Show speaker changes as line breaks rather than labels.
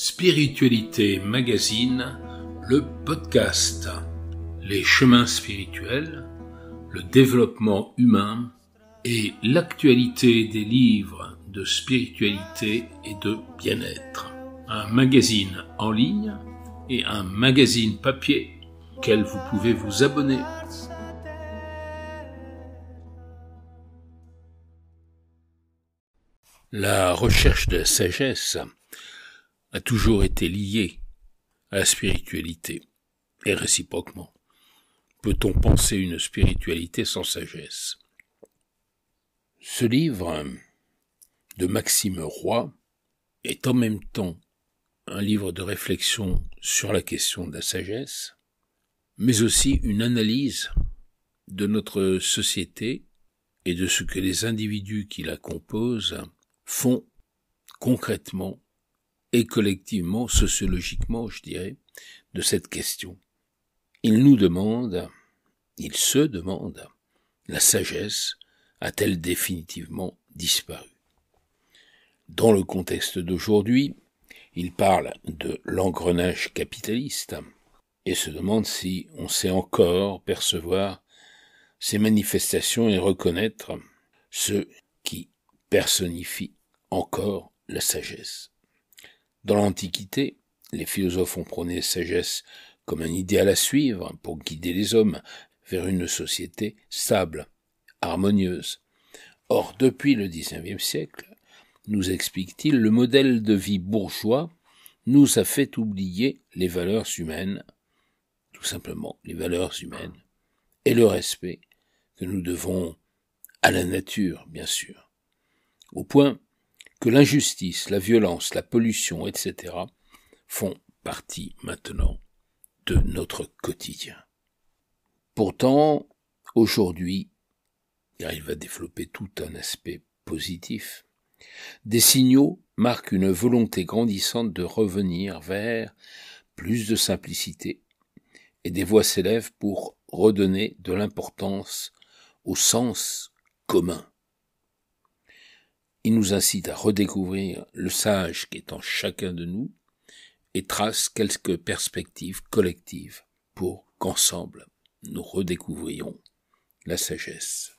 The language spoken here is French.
Spiritualité Magazine, le podcast. Les chemins spirituels, le développement humain et l'actualité des livres de spiritualité et de bien-être. Un magazine en ligne et un magazine papier auquel vous pouvez vous abonner. La recherche de sagesse a toujours été lié à la spiritualité, et réciproquement. Peut-on penser une spiritualité sans sagesse? Ce livre de Maxime Roy est en même temps un livre de réflexion sur la question de la sagesse, mais aussi une analyse de notre société et de ce que les individus qui la composent font concrètement et collectivement, sociologiquement, je dirais, de cette question. Il nous demande, il se demande, la sagesse a-t-elle définitivement disparu? Dans le contexte d'aujourd'hui, il parle de l'engrenage capitaliste et se demande si on sait encore percevoir ces manifestations et reconnaître ceux qui personnifient encore la sagesse. Dans l'Antiquité, les philosophes ont prôné sagesse comme un idéal à suivre pour guider les hommes vers une société stable, harmonieuse. Or, depuis le XIXe siècle, nous explique-t-il, le modèle de vie bourgeois nous a fait oublier les valeurs humaines, tout simplement les valeurs humaines, et le respect que nous devons à la nature, bien sûr, au point que l'injustice, la violence, la pollution, etc., font partie maintenant de notre quotidien. Pourtant, aujourd'hui, il va développer tout un aspect positif, des signaux marquent une volonté grandissante de revenir vers plus de simplicité, et des voix s'élèvent pour redonner de l'importance au sens commun il nous incite à redécouvrir le sage qui est en chacun de nous et trace quelques perspectives collectives pour qu'ensemble nous redécouvrions la sagesse.